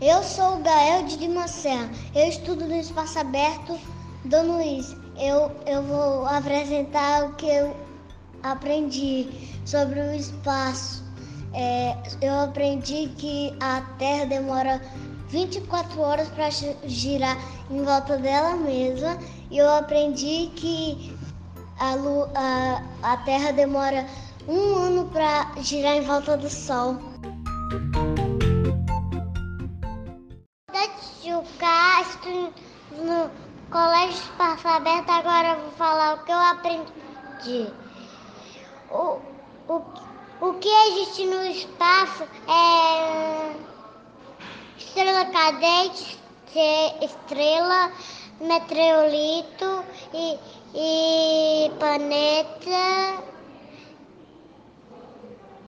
Eu sou o Gael de Lima Serra. Eu estudo no Espaço Aberto Dom Luiz. Eu, eu vou apresentar o que eu aprendi sobre o espaço. É, eu aprendi que a Terra demora 24 horas para girar em volta dela mesma. E eu aprendi que a, a, a Terra demora um ano para girar em volta do Sol. Tio Castro, no Colégio Espaço Aberto, agora eu vou falar o que eu aprendi. O, o, o que existe no espaço é estrela cadente, estrela, meteorito e, e planeta